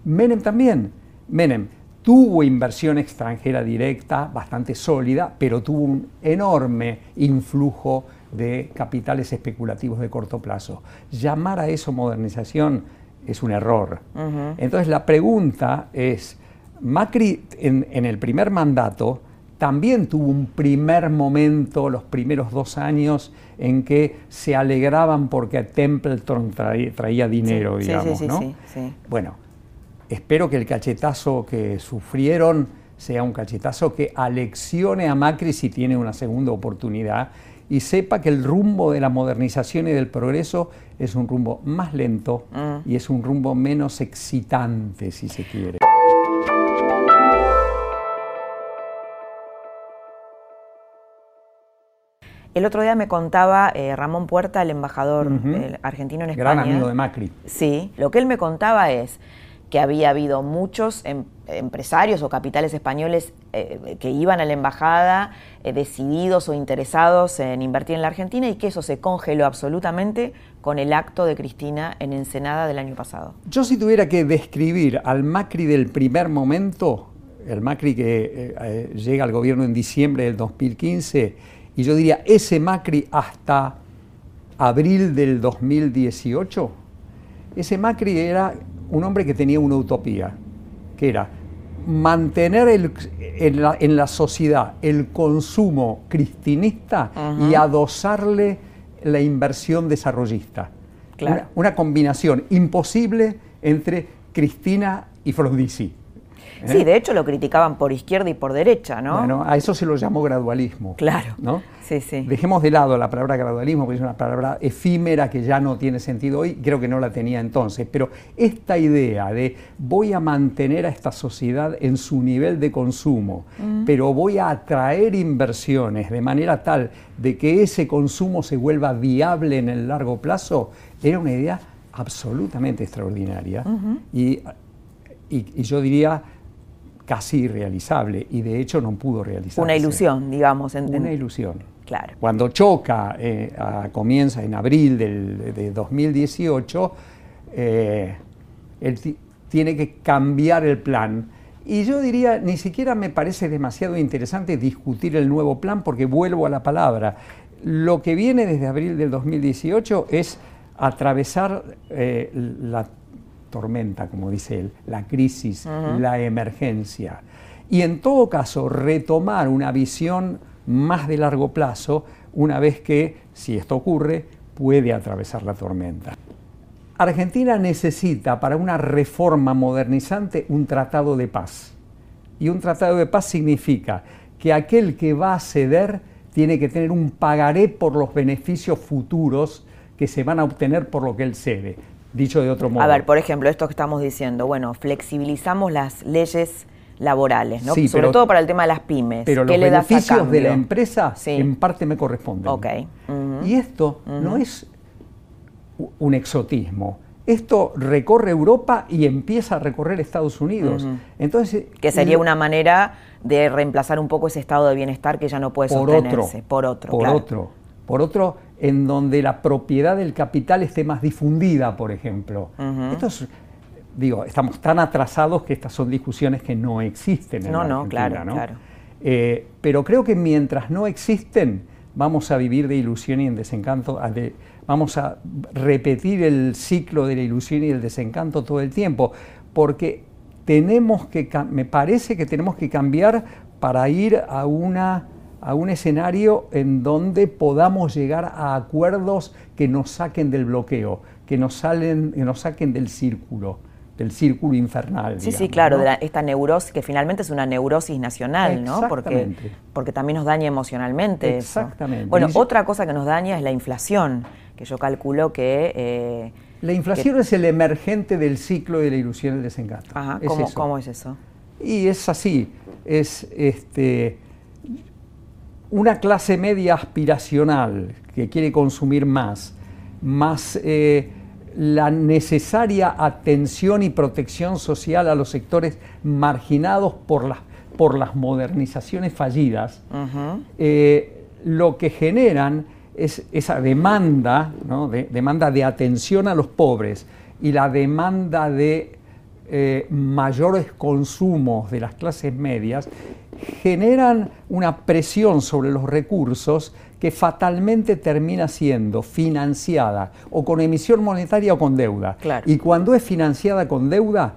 Menem también. Menem tuvo inversión extranjera directa bastante sólida, pero tuvo un enorme influjo de capitales especulativos de corto plazo. Llamar a eso modernización es un error. Entonces la pregunta es, Macri en, el primer mandato también tuvo un primer momento, los primeros dos años, en que se alegraban porque Templeton traía, dinero, digamos, ¿no? Bueno, espero que el cachetazo que sufrieron sea un cachetazo que aleccione a Macri si tiene una segunda oportunidad y sepa que el rumbo de la modernización y del progreso es un rumbo más lento mm. y es un rumbo menos excitante, si se quiere. El otro día me contaba eh, Ramón Puerta, el embajador eh, argentino en España. Gran amigo de Macri. Sí, lo que él me contaba es que había habido muchos em, empresarios o capitales españoles eh, que iban a la embajada eh, decididos o interesados en invertir en la Argentina y que eso se congeló absolutamente con el acto de Cristina en Ensenada del año pasado. Yo si tuviera que describir al Macri del primer momento, el Macri que eh, llega al gobierno en diciembre del 2015, y yo diría ese Macri hasta abril del 2018, ese Macri era un hombre que tenía una utopía, que era mantener en, la, sociedad el consumo cristinista y adosarle la inversión desarrollista. Una, combinación imposible entre Cristina y Frondizi. ¿Eh? Sí, de hecho lo criticaban por izquierda y por derecha, ¿no? Bueno, a eso se lo llamó gradualismo. Claro. ¿no? Sí, sí. Dejemos de lado la palabra gradualismo, porque es una palabra efímera que ya no tiene sentido hoy, creo que no la tenía entonces, pero esta idea de voy a mantener a esta sociedad en su nivel de consumo, mm. pero voy a atraer inversiones de manera tal de que ese consumo se vuelva viable en el largo plazo, era una idea absolutamente extraordinaria. y, y yo diría casi irrealizable y de hecho no pudo realizarse. Una ilusión, digamos. Una ilusión. Claro. Cuando choca, eh, comienza en abril del, de 2018, eh, él tiene que cambiar el plan. Y yo diría, ni siquiera me parece demasiado interesante discutir el nuevo plan porque vuelvo a la palabra. Lo que viene desde abril del 2018 es atravesar eh, la tormenta, como dice él, la crisis, la emergencia. Y en todo caso, retomar una visión más de largo plazo una vez que, si esto ocurre, puede atravesar la tormenta. Argentina necesita para una reforma modernizante un tratado de paz. Y un tratado de paz significa que aquel que va a ceder tiene que tener un pagaré por los beneficios futuros que se van a obtener por lo que él cede. Dicho de otro modo. A ver, por ejemplo, esto que estamos diciendo, bueno, flexibilizamos las leyes laborales, ¿no? Sobre todo para el tema de las pymes. Pero los beneficios de la empresa en parte me corresponden. Ok. Y esto no es un exotismo. Esto recorre Europa y empieza a recorrer Estados Unidos. Entonces, que sería una manera de reemplazar un poco ese estado de bienestar que ya no puede por sostenerse. por otro. Por otro. Por otro, en donde la propiedad del capital esté más difundida, por ejemplo. digo, estamos tan atrasados que estas son discusiones que no existen en no, la No, claro, claro. Eh, pero creo que mientras no existen, vamos a vivir de ilusión y en desencanto, vamos a repetir el ciclo de la ilusión y el desencanto todo el tiempo, porque tenemos que, me parece que tenemos que cambiar para ir a una a un escenario en donde podamos llegar a acuerdos que nos saquen del bloqueo, que nos, salen, que nos saquen del círculo del círculo infernal. Sí, sí, claro, de esta neurosis, que finalmente es una neurosis nacional, ¿no? Porque, porque también nos daña emocionalmente. Exactamente. Bueno, otra cosa que nos daña es la inflación, que yo calculo que... Eh, la inflación es el emergente del ciclo de la ilusión y el desencanto. Ajá, ¿cómo, ¿cómo es eso? Y es así, es este una clase media aspiracional que quiere consumir más, más eh, la necesaria atención y protección social a los sectores marginados por las, por las modernizaciones fallidas, eh, lo que generan es esa demanda, de, demanda de atención a los pobres y la demanda de eh, mayores consumos de las clases medias, generan una presión sobre los recursos que fatalmente termina siendo financiada o con emisión monetaria o con deuda. Y cuando es financiada con deuda,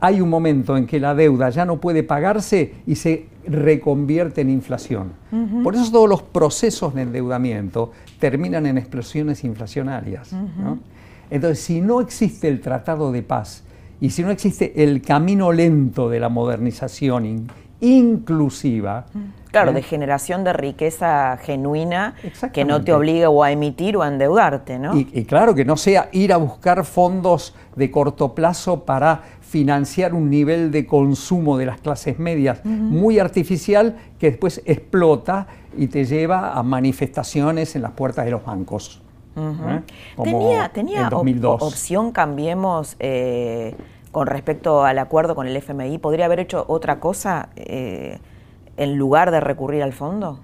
hay un momento en que la deuda ya no puede pagarse y se reconvierte en inflación. Por eso todos los procesos de endeudamiento terminan en explosiones inflacionarias. Entonces, si no existe el tratado de paz y si no existe el camino lento de la modernización inclusiva. Claro, ¿eh? de generación de riqueza genuina que no te obligue o a emitir o a endeudarte, ¿no? Y, claro, que no sea ir a buscar fondos de corto plazo para financiar un nivel de consumo de las clases medias muy artificial que después explota y te lleva a manifestaciones en las puertas de los bancos. ¿Eh? tenía tenía opción Cambiemos eh, con respecto al acuerdo con el FMI, ¿podría haber hecho otra cosa eh, en lugar de recurrir al fondo?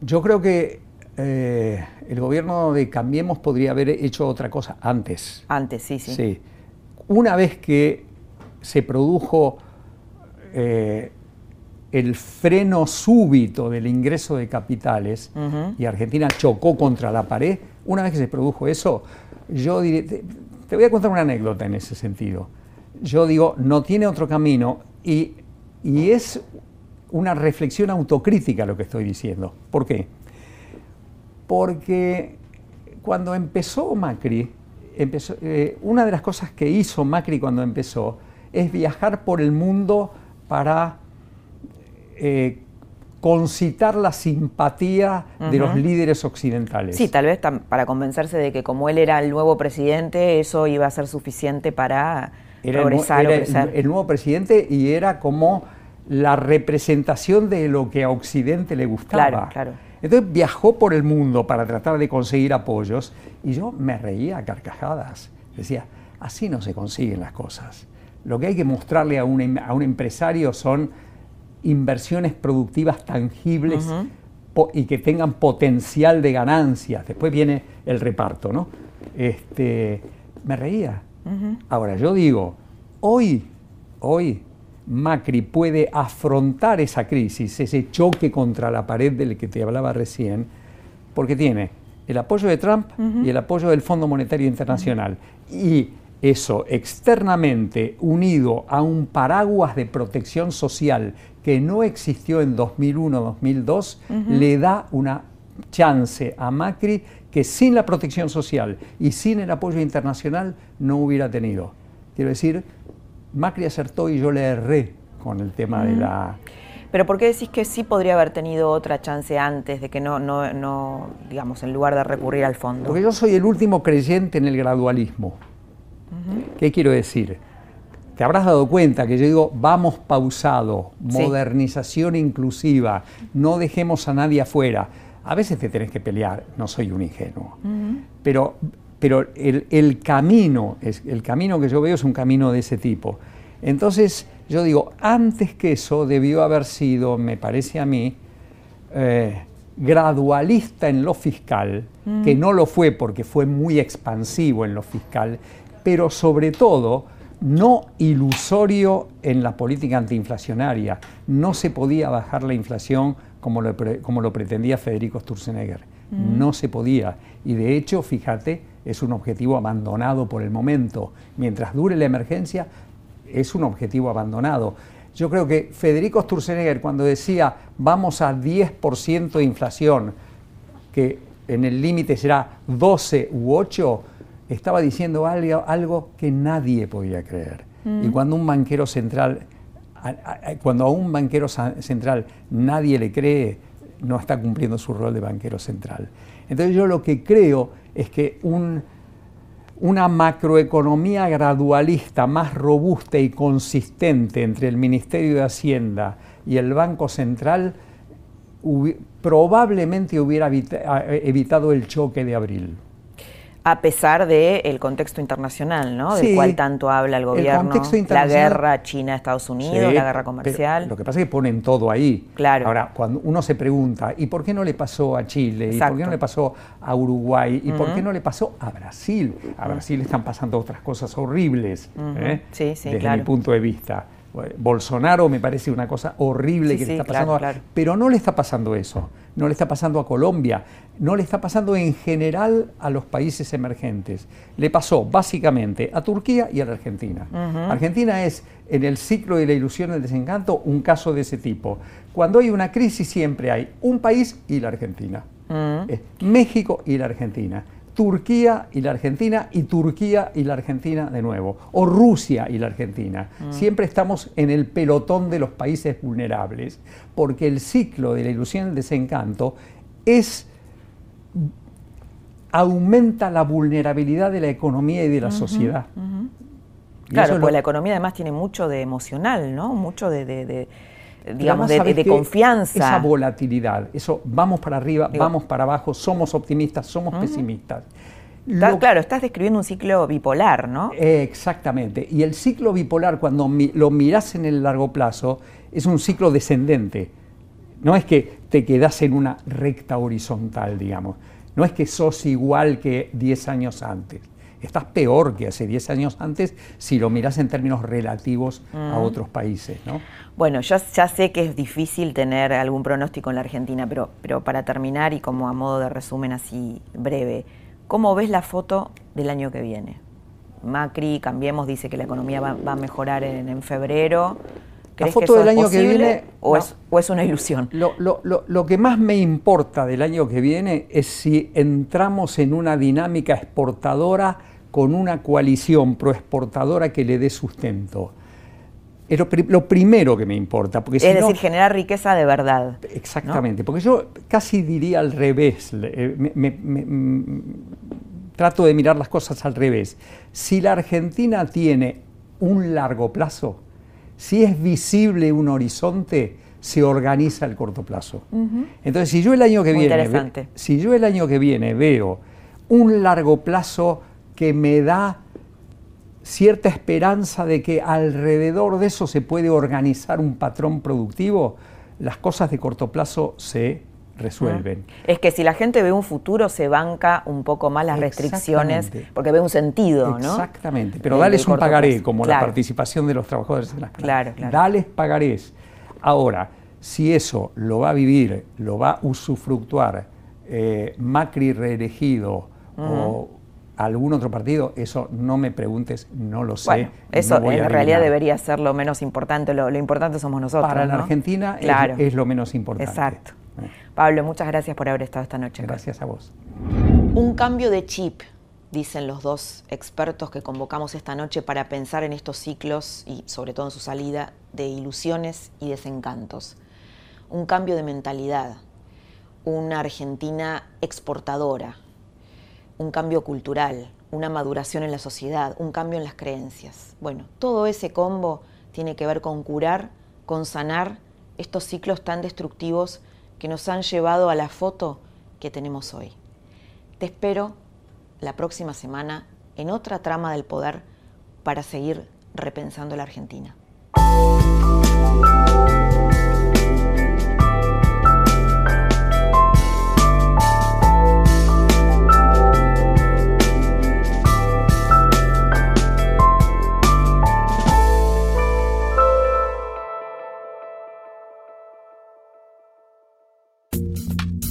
Yo creo que eh, el gobierno de Cambiemos podría haber hecho otra cosa antes. Antes, sí, sí. Sí. Una vez que se produjo eh, el freno súbito del ingreso de capitales y Argentina chocó contra la pared, una vez que se produjo eso, yo diría, te voy a contar una anécdota en ese sentido. Yo digo, no tiene otro camino y, es una reflexión autocrítica lo que estoy diciendo. ¿Por qué? Porque cuando empezó Macri, empezó, eh, una de las cosas que hizo Macri cuando empezó es viajar por el mundo para eh, concitar la simpatía de los líderes occidentales. Sí, tal vez para convencerse de que como él era el nuevo presidente, eso iba a ser suficiente para progresar el, era el, nuevo presidente y era como la representación de lo que a Occidente le gustaba. Claro, claro. Entonces viajó por el mundo para tratar de conseguir apoyos y yo me reía a carcajadas. Decía, así no se consiguen las cosas. Lo que hay que mostrarle a un, a un empresario son inversiones productivas tangibles y que tengan potencial de ganancias. Después viene el reparto, ¿no? Este, me reía. Ahora, yo digo, hoy, hoy Macri puede afrontar esa crisis, ese choque contra la pared del que te hablaba recién, porque tiene el apoyo de Trump y el apoyo del Fondo Monetario Internacional. Y eso externamente unido a un paraguas de protección social que no existió en 2001-2002, le da una chance a Macri que sin la protección social y sin el apoyo internacional no hubiera tenido. Quiero decir, Macri acertó y yo le erré con el tema de la... Pero ¿por qué decís que sí podría haber tenido otra chance antes de que no, no, no, digamos, en lugar de recurrir al fondo? Porque yo soy el último creyente en el gradualismo. ¿Qué quiero decir? Te habrás dado cuenta que yo digo, vamos pausado, modernización inclusiva, no dejemos a nadie afuera. A veces te tenés que pelear, no soy un ingenuo, pero, pero el, camino, es, el camino que yo veo es un camino de ese tipo. Entonces, yo digo, antes que eso debió haber sido, me parece a mí, eh, gradualista en lo fiscal, que no lo fue porque fue muy expansivo en lo fiscal, pero sobre todo no ilusorio en la política antiinflacionaria. No se podía bajar la inflación como lo, como lo pretendía Federico Sturzenegger. Mm. No se podía. Y de hecho, fíjate, es un objetivo abandonado por el momento. Mientras dure la emergencia, es un objetivo abandonado. Yo creo que Federico Sturzenegger, cuando decía vamos a 10% de inflación, que en el límite será 12 u 8, estaba diciendo algo, algo que nadie podía creer. Y mm. cuando un banquero central, cuando a un banquero central nadie le cree, no está cumpliendo su rol de banquero central. Entonces yo lo que creo es que un, una macroeconomía gradualista más robusta y consistente entre el Ministerio de Hacienda y el Banco Central probablemente hubiera evitado el choque de abril a pesar del contexto internacional, ¿no? Del cual tanto habla el gobierno. la guerra China-Estados Unidos, la guerra comercial. Lo que pasa es que ponen todo ahí. Claro. Ahora, cuando uno se pregunta, ¿y por qué no le pasó a Chile? ¿Y por qué no le pasó a Uruguay? ¿Y por qué no le pasó a Brasil? A Brasil están pasando otras cosas horribles, ¿eh? desde mi punto de vista. Bolsonaro me parece una cosa horrible que le está pasando, pero no le está pasando eso, no le está pasando a Colombia, no le está pasando en general a los países emergentes. Le pasó básicamente a Turquía y a la Argentina. Argentina es en el ciclo de la ilusión y el desencanto un caso de ese tipo. Cuando hay una crisis siempre hay un país y la Argentina. México y la Argentina. Turquía y la Argentina y Turquía y la Argentina de nuevo, o Rusia y la Argentina. Mm. Siempre estamos en el pelotón de los países vulnerables, porque el ciclo de la ilusión y el desencanto es aumenta la vulnerabilidad de la economía y de la sociedad. Claro, pues la economía además tiene mucho de emocional, ¿no? Mucho de digamos, de, confianza. Esa volatilidad, eso vamos para arriba, vamos para abajo, somos optimistas, somos pesimistas. claro, estás describiendo un ciclo bipolar, ¿no? exactamente. Y el ciclo bipolar, cuando lo miras en el largo plazo, es un ciclo descendente. No es que te quedas en una recta horizontal, digamos. No es que sos igual que 10 años antes estás peor que hace 10 años antes si lo miras en términos relativos a otros países. ¿no? Bueno, yo ya sé que es difícil tener algún pronóstico en la Argentina, pero, pero para terminar y como a modo de resumen así breve, ¿cómo ves la foto del año que viene? Macri, Cambiemos, dice que la economía va, a mejorar en, febrero. La foto del año que viene. O, es, o, es, una ilusión? Lo, lo, lo, lo, que más me importa del año que viene es si entramos en una dinámica exportadora con una coalición proexportadora que le dé sustento. Es lo, primero que me importa. Porque es decir, generar riqueza de verdad. Exactamente, porque yo casi diría al revés, trato de mirar las cosas al revés. Si la Argentina tiene un largo plazo, si es visible un horizonte, se organiza el corto plazo. Entonces, si yo el año que viene, si yo el año que viene veo un largo plazo que me da cierta esperanza de que alrededor de eso se puede organizar un patrón productivo, las cosas de corto plazo se resuelven. Es que si la gente ve un futuro, se banca un poco más las restricciones, porque ve un sentido, ¿no? Exactamente, pero dales un pagaré, como la participación de los trabajadores en las claro, claro. Dales pagarés. Ahora, si eso lo va a vivir, lo va a usufructuar eh, Macri reelegido o algún otro partido, eso no me preguntes, no lo sé. eso en realidad debería ser lo menos importante, lo, importante somos nosotros. Para la Argentina es, lo menos importante. Exacto. Eh. Pablo, muchas gracias por haber estado esta noche. Gracias a vos. Un cambio de chip, dicen los dos expertos que convocamos esta noche para pensar en estos ciclos y sobre todo en su salida de ilusiones y desencantos. Un cambio de mentalidad, una Argentina exportadora, un cambio cultural, una maduración en la sociedad, un cambio en las creencias. Bueno, todo ese combo tiene que ver con curar, con sanar estos ciclos tan destructivos que nos han llevado a la foto que tenemos hoy. Te espero la próxima semana en otra trama del poder para seguir repensando la Argentina.